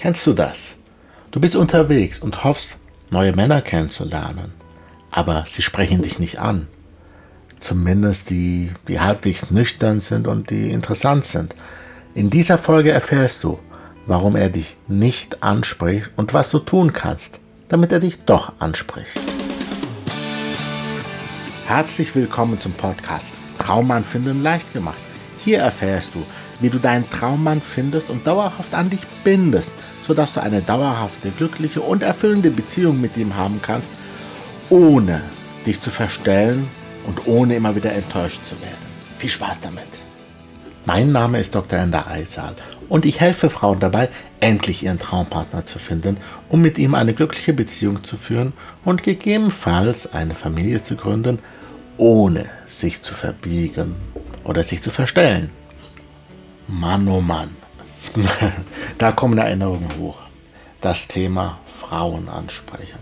Kennst du das? Du bist unterwegs und hoffst, neue Männer kennenzulernen, aber sie sprechen dich nicht an. Zumindest die, die halbwegs nüchtern sind und die interessant sind. In dieser Folge erfährst du, warum er dich nicht anspricht und was du tun kannst, damit er dich doch anspricht. Herzlich willkommen zum Podcast Traummann finden leicht gemacht. Hier erfährst du, wie du deinen Traummann findest und dauerhaft an dich bindest, sodass du eine dauerhafte, glückliche und erfüllende Beziehung mit ihm haben kannst, ohne dich zu verstellen und ohne immer wieder enttäuscht zu werden. Viel Spaß damit! Mein Name ist Dr. Ender Eisal und ich helfe Frauen dabei, endlich ihren Traumpartner zu finden, um mit ihm eine glückliche Beziehung zu führen und gegebenenfalls eine Familie zu gründen, ohne sich zu verbiegen oder sich zu verstellen. Mann, oh Mann. Da kommen Erinnerungen hoch. Das Thema Frauen ansprechen.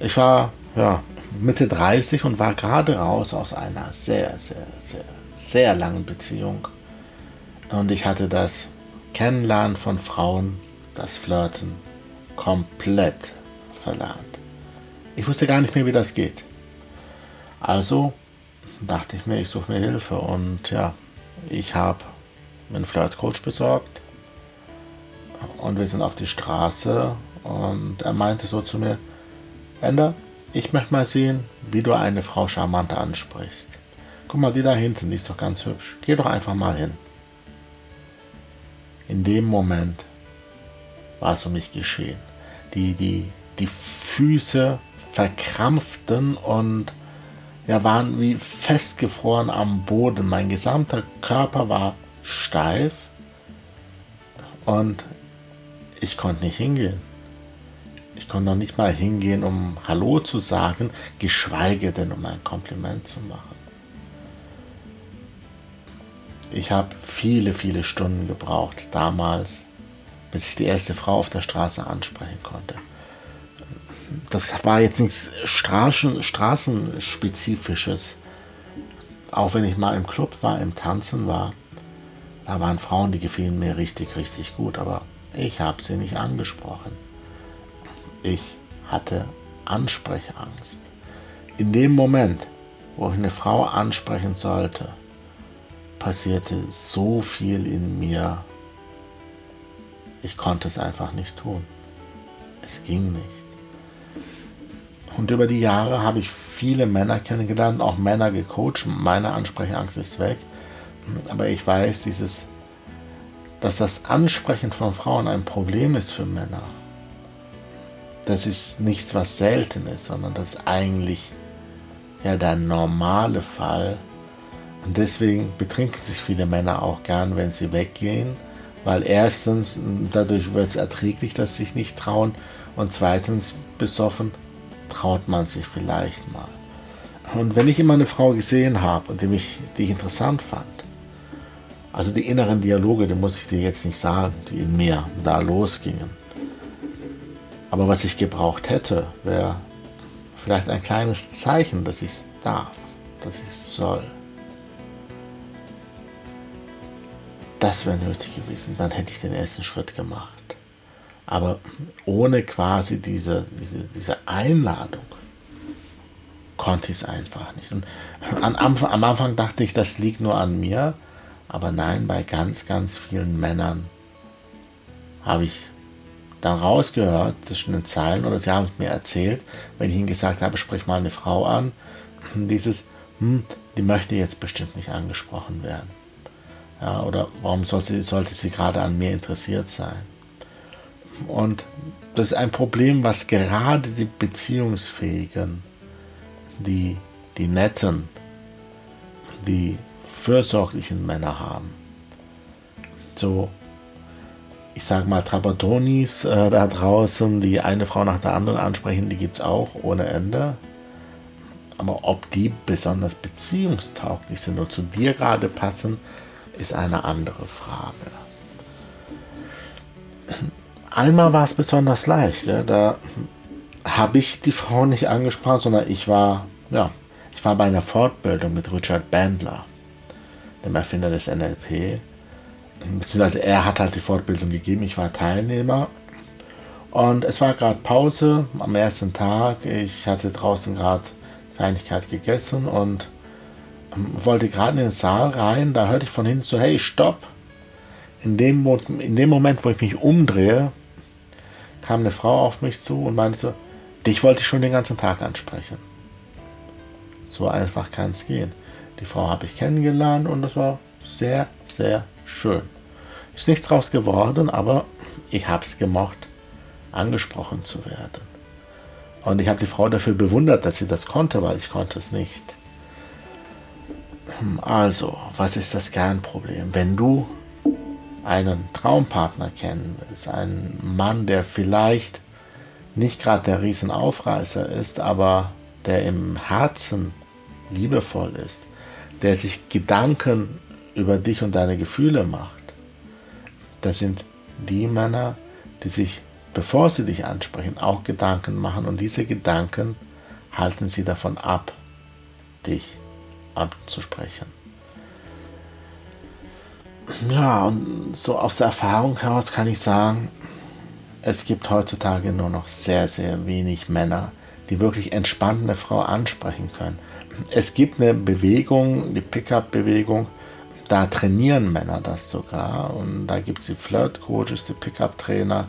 Ich war ja, Mitte 30 und war gerade raus aus einer sehr, sehr, sehr, sehr langen Beziehung. Und ich hatte das Kennenlernen von Frauen, das Flirten, komplett verlernt. Ich wusste gar nicht mehr, wie das geht. Also dachte ich mir, ich suche mir Hilfe und ja, ich habe einen Flirtcoach besorgt und wir sind auf die Straße und er meinte so zu mir, Ender, ich möchte mal sehen, wie du eine Frau charmant ansprichst. Guck mal, die da hinten, die ist doch ganz hübsch. Geh doch einfach mal hin. In dem Moment war es um mich geschehen. Die, die, die Füße verkrampften und ja, waren wie festgefroren am Boden. Mein gesamter Körper war steif und ich konnte nicht hingehen. Ich konnte noch nicht mal hingehen, um Hallo zu sagen, geschweige denn, um ein Kompliment zu machen. Ich habe viele, viele Stunden gebraucht damals, bis ich die erste Frau auf der Straße ansprechen konnte das war jetzt nichts Straßen, Straßenspezifisches. Auch wenn ich mal im Club war, im Tanzen war, da waren Frauen, die gefielen mir richtig, richtig gut, aber ich habe sie nicht angesprochen. Ich hatte Ansprechangst. In dem Moment, wo ich eine Frau ansprechen sollte, passierte so viel in mir. Ich konnte es einfach nicht tun. Es ging nicht. Und über die Jahre habe ich viele Männer kennengelernt, auch Männer gecoacht. Meine Ansprechangst ist weg. Aber ich weiß, dieses, dass das Ansprechen von Frauen ein Problem ist für Männer. Das ist nichts, was selten ist, sondern das ist eigentlich ja der normale Fall. Und deswegen betrinken sich viele Männer auch gern, wenn sie weggehen, weil erstens dadurch wird es erträglich, dass sie sich nicht trauen und zweitens besoffen traut man sich vielleicht mal. Und wenn ich immer eine Frau gesehen habe und die, mich, die ich interessant fand, also die inneren Dialoge, die muss ich dir jetzt nicht sagen, die in mir da losgingen. Aber was ich gebraucht hätte, wäre vielleicht ein kleines Zeichen, dass ich es darf, dass ich es soll. Das wäre nötig gewesen, dann hätte ich den ersten Schritt gemacht. Aber ohne quasi diese, diese, diese Einladung konnte ich es einfach nicht. Und am am Anfang dachte ich, das liegt nur an mir. Aber nein, bei ganz, ganz vielen Männern habe ich dann rausgehört zwischen den Zeilen oder sie haben es mir erzählt, wenn ich ihnen gesagt habe, sprich mal eine Frau an, dieses, hm, die möchte jetzt bestimmt nicht angesprochen werden. Ja, oder warum soll sie, sollte sie gerade an mir interessiert sein? Und das ist ein Problem, was gerade die Beziehungsfähigen, die, die netten, die fürsorglichen Männer haben. So, ich sage mal, Trapadonis äh, da draußen, die eine Frau nach der anderen ansprechen, die gibt es auch ohne Ende. Aber ob die besonders beziehungstauglich sind und zu dir gerade passen, ist eine andere Frage einmal war es besonders leicht. Ja, da habe ich die Frau nicht angesprochen, sondern ich war, ja, ich war bei einer Fortbildung mit Richard Bandler, dem Erfinder des NLP. beziehungsweise er hat halt die Fortbildung gegeben, ich war Teilnehmer. Und es war gerade Pause am ersten Tag. Ich hatte draußen gerade Kleinigkeit gegessen und ähm, wollte gerade in den Saal rein. Da hörte ich von hinten so, hey, stopp. In dem, in dem Moment, wo ich mich umdrehe, kam eine Frau auf mich zu und meinte so, dich wollte ich schon den ganzen Tag ansprechen. So einfach kann es gehen. Die Frau habe ich kennengelernt und das war sehr, sehr schön. Ist nichts draus geworden, aber ich habe es gemocht, angesprochen zu werden. Und ich habe die Frau dafür bewundert, dass sie das konnte, weil ich konnte es nicht. Hm, also, was ist das Kernproblem? Wenn du einen Traumpartner kennen willst, einen Mann, der vielleicht nicht gerade der Riesenaufreißer ist, aber der im Herzen liebevoll ist, der sich Gedanken über dich und deine Gefühle macht, das sind die Männer, die sich, bevor sie dich ansprechen, auch Gedanken machen und diese Gedanken halten sie davon ab, dich abzusprechen. Ja, und so aus der Erfahrung heraus kann ich sagen, es gibt heutzutage nur noch sehr, sehr wenig Männer, die wirklich entspannt eine Frau ansprechen können. Es gibt eine Bewegung, die Pickup-Bewegung, da trainieren Männer das sogar. Und da gibt es die Flirt-Coaches, die Pickup-Trainer,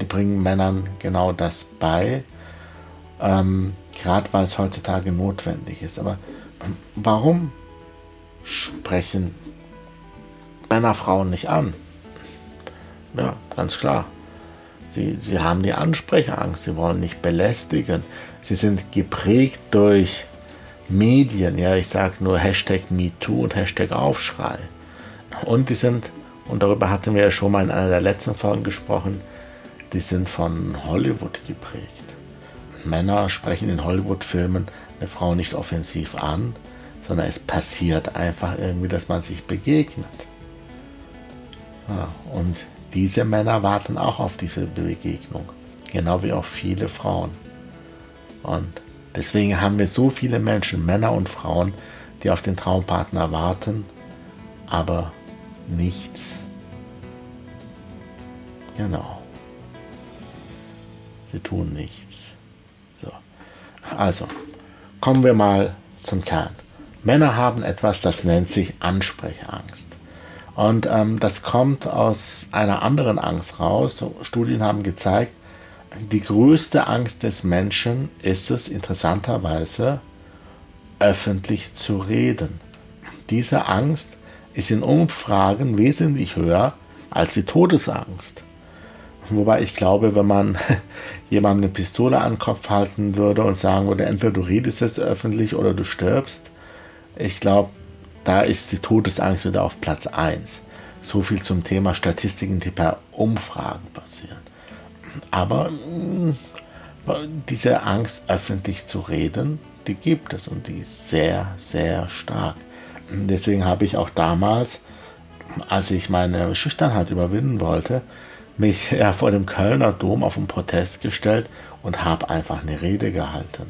die bringen Männern genau das bei. Ähm, Gerade weil es heutzutage notwendig ist. Aber ähm, warum sprechen Männer Frauen nicht an? Ja, ganz klar. Sie, sie haben die Ansprechangst, sie wollen nicht belästigen. Sie sind geprägt durch Medien, ja, ich sage nur Hashtag MeToo und Hashtag Aufschrei. Und die sind, und darüber hatten wir ja schon mal in einer der letzten Folgen gesprochen, die sind von Hollywood geprägt. Männer sprechen in Hollywood-Filmen eine Frau nicht offensiv an, sondern es passiert einfach irgendwie, dass man sich begegnet. Ja, und diese Männer warten auch auf diese Begegnung, genau wie auch viele Frauen. Und Deswegen haben wir so viele Menschen, Männer und Frauen, die auf den Traumpartner warten, aber nichts. Genau. Sie tun nichts. So. Also, kommen wir mal zum Kern. Männer haben etwas, das nennt sich Ansprechangst. Und ähm, das kommt aus einer anderen Angst raus. Studien haben gezeigt, die größte Angst des Menschen ist es interessanterweise, öffentlich zu reden. Diese Angst ist in Umfragen wesentlich höher als die Todesangst. Wobei ich glaube, wenn man jemandem eine Pistole an den Kopf halten würde und sagen würde, entweder du redest jetzt öffentlich oder du stirbst, ich glaube, da ist die Todesangst wieder auf Platz 1. So viel zum Thema Statistiken, die per Umfragen passieren. Aber mm, diese Angst, öffentlich zu reden, die gibt es und die ist sehr, sehr stark. Deswegen habe ich auch damals, als ich meine Schüchternheit überwinden wollte, mich ja vor dem Kölner Dom auf einen Protest gestellt und habe einfach eine Rede gehalten.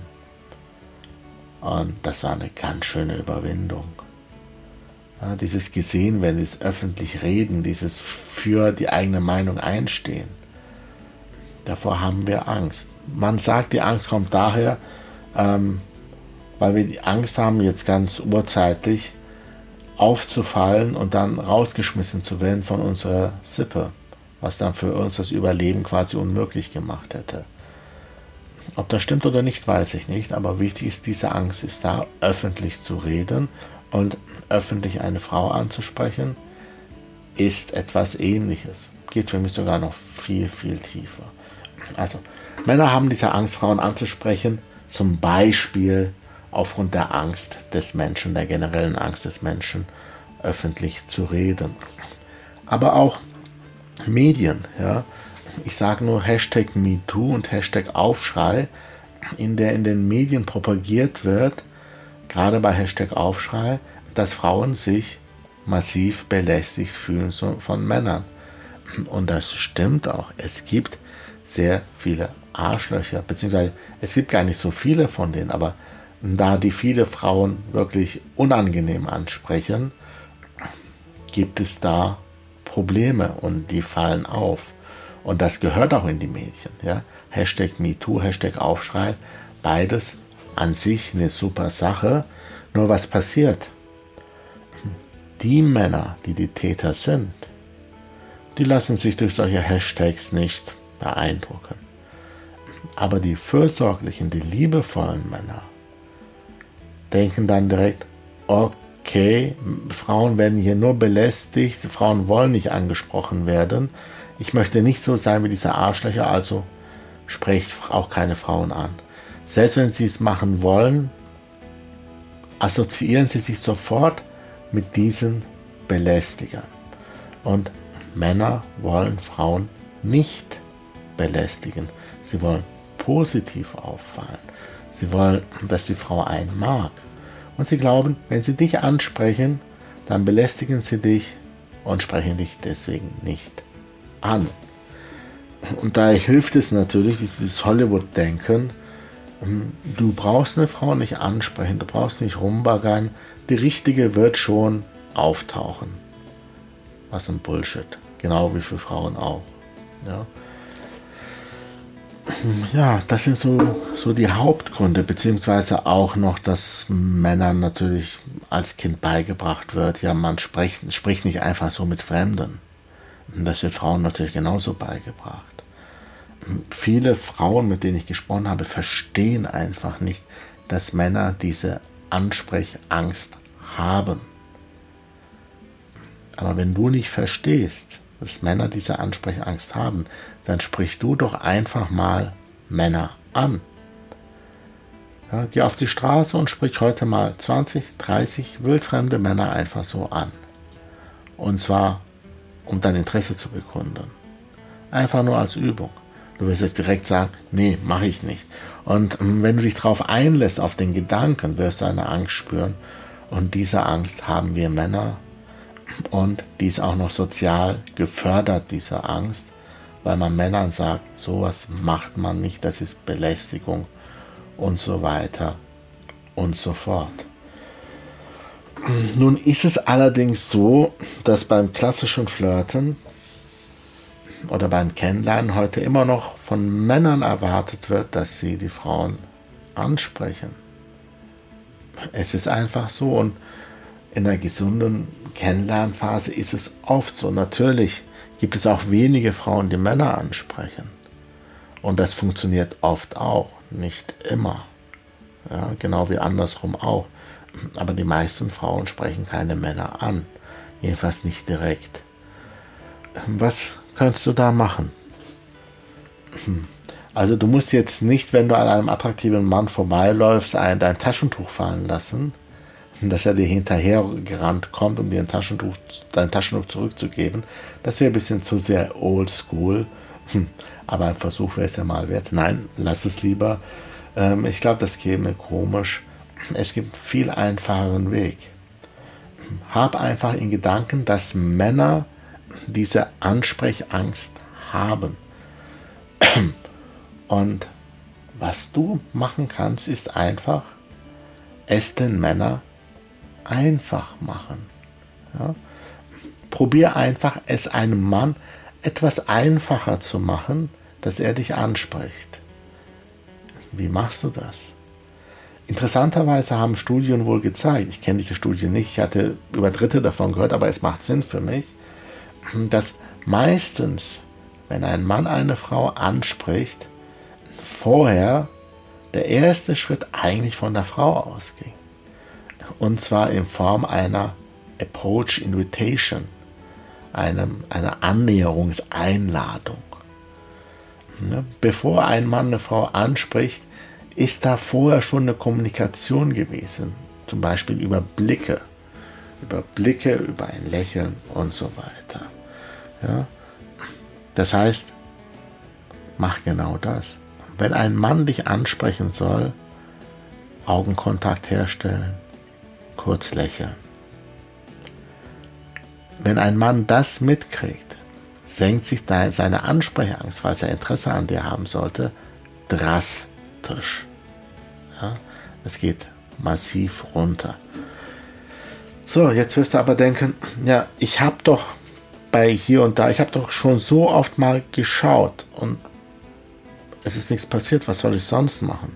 Und das war eine ganz schöne Überwindung. Ja, dieses gesehen werden, dieses öffentlich reden, dieses für die eigene Meinung einstehen. Davor haben wir Angst. Man sagt, die Angst kommt daher, ähm, weil wir die Angst haben, jetzt ganz urzeitlich aufzufallen und dann rausgeschmissen zu werden von unserer Sippe, was dann für uns das Überleben quasi unmöglich gemacht hätte. Ob das stimmt oder nicht, weiß ich nicht, aber wichtig ist, diese Angst ist da, öffentlich zu reden und öffentlich eine Frau anzusprechen, ist etwas ähnliches. Geht für mich sogar noch viel, viel tiefer. Also, Männer haben diese Angst, Frauen anzusprechen, zum Beispiel aufgrund der Angst des Menschen, der generellen Angst des Menschen, öffentlich zu reden. Aber auch Medien, ja. Ich sage nur Hashtag MeToo und Hashtag Aufschrei, in der in den Medien propagiert wird, gerade bei Hashtag Aufschrei, dass Frauen sich massiv belästigt fühlen von Männern. Und das stimmt auch. Es gibt sehr viele Arschlöcher, beziehungsweise es gibt gar nicht so viele von denen, aber da die viele Frauen wirklich unangenehm ansprechen, gibt es da Probleme und die fallen auf. Und das gehört auch in die Medien. Ja? Hashtag MeToo, Hashtag Aufschrei, beides an sich eine super Sache. Nur was passiert? Die Männer, die die Täter sind, die lassen sich durch solche Hashtags nicht beeindrucken. Aber die fürsorglichen, die liebevollen Männer denken dann direkt, okay, Frauen werden hier nur belästigt, Frauen wollen nicht angesprochen werden. Ich möchte nicht so sein wie diese Arschlöcher, also sprecht auch keine Frauen an. Selbst wenn sie es machen wollen, assoziieren sie sich sofort mit diesen Belästigern. Und Männer wollen Frauen nicht belästigen. Sie wollen positiv auffallen. Sie wollen, dass die Frau einen mag. Und sie glauben, wenn sie dich ansprechen, dann belästigen sie dich und sprechen dich deswegen nicht an. Und daher hilft es natürlich, dieses Hollywood-Denken. Du brauchst eine Frau nicht ansprechen, du brauchst nicht rumbaggern. Die richtige wird schon auftauchen. Was ein Bullshit. Genau wie für Frauen auch. Ja ja, das sind so, so die Hauptgründe, beziehungsweise auch noch, dass Männern natürlich als Kind beigebracht wird, ja, man spricht, spricht nicht einfach so mit Fremden. Das wird Frauen natürlich genauso beigebracht. Viele Frauen, mit denen ich gesprochen habe, verstehen einfach nicht, dass Männer diese Ansprechangst haben. Aber wenn du nicht verstehst, dass Männer diese Ansprechangst haben, dann sprich du doch einfach mal Männer an. Ja, geh auf die Straße und sprich heute mal 20, 30 wildfremde Männer einfach so an. Und zwar, um dein Interesse zu bekunden. Einfach nur als Übung. Du wirst jetzt direkt sagen, nee, mache ich nicht. Und ähm, wenn du dich darauf einlässt, auf den Gedanken, wirst du eine Angst spüren. Und diese Angst haben wir Männer und die ist auch noch sozial gefördert, diese Angst, weil man Männern sagt, sowas macht man nicht, das ist Belästigung und so weiter und so fort. Nun ist es allerdings so, dass beim klassischen Flirten oder beim Kennenlernen heute immer noch von Männern erwartet wird, dass sie die Frauen ansprechen. Es ist einfach so und in einer gesunden Kennenlernphase ist es oft so. Natürlich gibt es auch wenige Frauen, die Männer ansprechen. Und das funktioniert oft auch, nicht immer. Ja, genau wie andersrum auch. Aber die meisten Frauen sprechen keine Männer an. Jedenfalls nicht direkt. Was könntest du da machen? Also du musst jetzt nicht, wenn du an einem attraktiven Mann vorbeiläufst, ein, dein Taschentuch fallen lassen dass er dir hinterher gerannt kommt, um dir ein Taschentuch, dein Taschentuch zurückzugeben. Das wäre ein bisschen zu sehr oldschool. Hm, aber ein Versuch wäre es ja mal wert. Nein, lass es lieber. Ähm, ich glaube, das käme komisch. Es gibt viel einfacheren Weg. Hab einfach in Gedanken, dass Männer diese Ansprechangst haben. Und was du machen kannst, ist einfach, es den Männern einfach machen. Ja? Probier einfach, es einem Mann etwas einfacher zu machen, dass er dich anspricht. Wie machst du das? Interessanterweise haben Studien wohl gezeigt, ich kenne diese Studie nicht, ich hatte über Dritte davon gehört, aber es macht Sinn für mich, dass meistens, wenn ein Mann eine Frau anspricht, vorher der erste Schritt eigentlich von der Frau ausging und zwar in Form einer Approach Invitation, einem, einer Annäherungseinladung. Bevor ein Mann eine Frau anspricht, ist da vorher schon eine Kommunikation gewesen, zum Beispiel über Blicke, über Blicke, über ein Lächeln und so weiter. Ja? Das heißt, mach genau das. Wenn ein Mann dich ansprechen soll, Augenkontakt herstellen, kurz lächeln. Wenn ein Mann das mitkriegt, senkt sich seine Ansprechangst, falls er Interesse an dir haben sollte, drastisch. Ja, es geht massiv runter. So, jetzt wirst du aber denken, ja, ich habe doch bei hier und da, ich habe doch schon so oft mal geschaut und es ist nichts passiert, was soll ich sonst machen?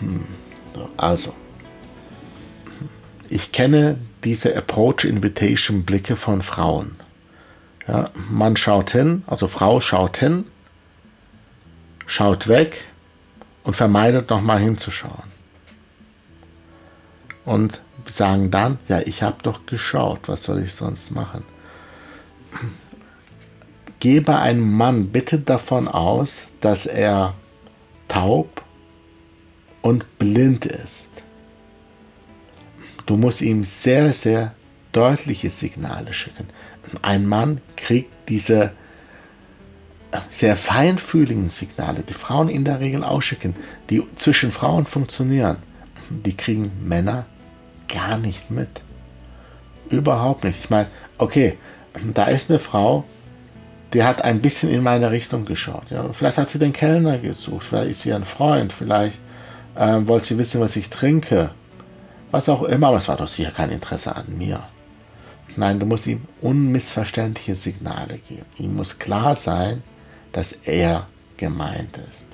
Hm, also, ich kenne diese Approach-Invitation-Blicke von Frauen. Ja, man schaut hin, also Frau schaut hin, schaut weg und vermeidet nochmal hinzuschauen. Und sagen dann, ja, ich habe doch geschaut, was soll ich sonst machen? Gehe bei einem Mann bitte davon aus, dass er taub und blind ist. Du musst ihm sehr, sehr deutliche Signale schicken. Ein Mann kriegt diese sehr feinfühligen Signale, die Frauen in der Regel ausschicken, die zwischen Frauen funktionieren, die kriegen Männer gar nicht mit. Überhaupt nicht. Ich meine, okay, da ist eine Frau, die hat ein bisschen in meine Richtung geschaut. Ja. Vielleicht hat sie den Kellner gesucht, vielleicht ist sie ein Freund, vielleicht äh, wollte sie wissen, was ich trinke. Was auch immer, aber es war doch sicher kein Interesse an mir. Nein, du musst ihm unmissverständliche Signale geben. Ihm muss klar sein, dass er gemeint ist.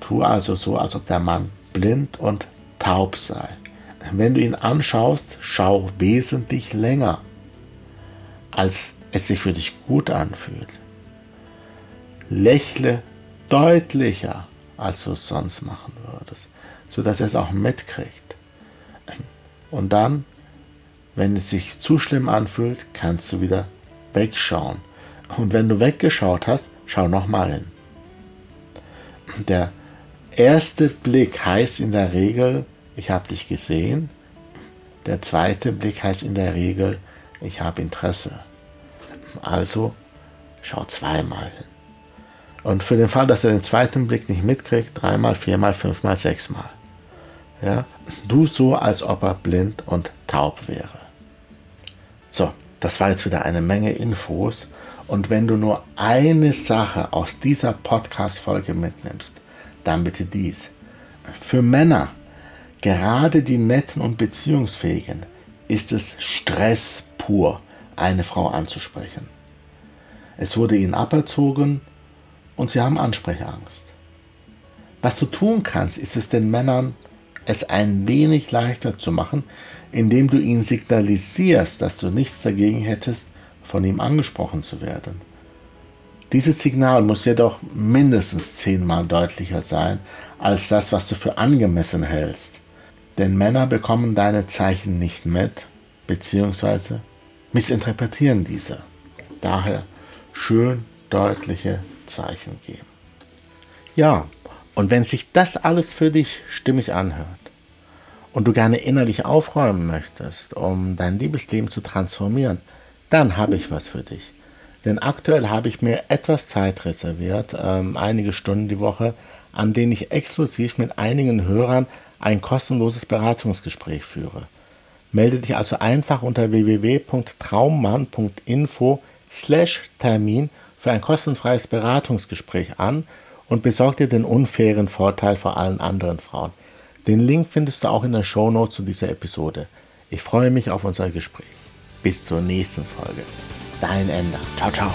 Tu also so, als ob der Mann blind und taub sei. Wenn du ihn anschaust, schau wesentlich länger, als es sich für dich gut anfühlt. Lächle deutlicher, als du es sonst machen würdest, sodass er es auch mitkriegt. Und dann, wenn es sich zu schlimm anfühlt, kannst du wieder wegschauen und wenn du weggeschaut hast, schau nochmal hin. Der erste Blick heißt in der Regel, ich habe dich gesehen. Der zweite Blick heißt in der Regel, ich habe Interesse. Also schau zweimal hin. Und für den Fall, dass er den zweiten Blick nicht mitkriegt, dreimal, viermal, fünfmal, sechsmal. Ja, du so, als ob er blind und taub wäre. So, das war jetzt wieder eine Menge Infos. Und wenn du nur eine Sache aus dieser Podcast-Folge mitnimmst, dann bitte dies. Für Männer, gerade die netten und beziehungsfähigen, ist es Stress pur, eine Frau anzusprechen. Es wurde ihnen aberzogen und sie haben Ansprechangst. Was du tun kannst, ist es den Männern es ein wenig leichter zu machen, indem du ihnen signalisierst, dass du nichts dagegen hättest, von ihm angesprochen zu werden. Dieses Signal muss jedoch mindestens zehnmal deutlicher sein als das, was du für angemessen hältst. Denn Männer bekommen deine Zeichen nicht mit, beziehungsweise missinterpretieren diese. Daher schön deutliche Zeichen geben. Ja, und wenn sich das alles für dich stimmig anhört und du gerne innerlich aufräumen möchtest, um dein Liebesleben zu transformieren, dann habe ich was für dich. Denn aktuell habe ich mir etwas Zeit reserviert, ähm, einige Stunden die Woche, an denen ich exklusiv mit einigen Hörern ein kostenloses Beratungsgespräch führe. Melde dich also einfach unter www.traummann.info slash Termin für ein kostenfreies Beratungsgespräch an und besorg dir den unfairen Vorteil vor allen anderen Frauen. Den Link findest du auch in der Shownote zu dieser Episode. Ich freue mich auf unser Gespräch. Bis zur nächsten Folge. Dein Ender. Ciao, ciao.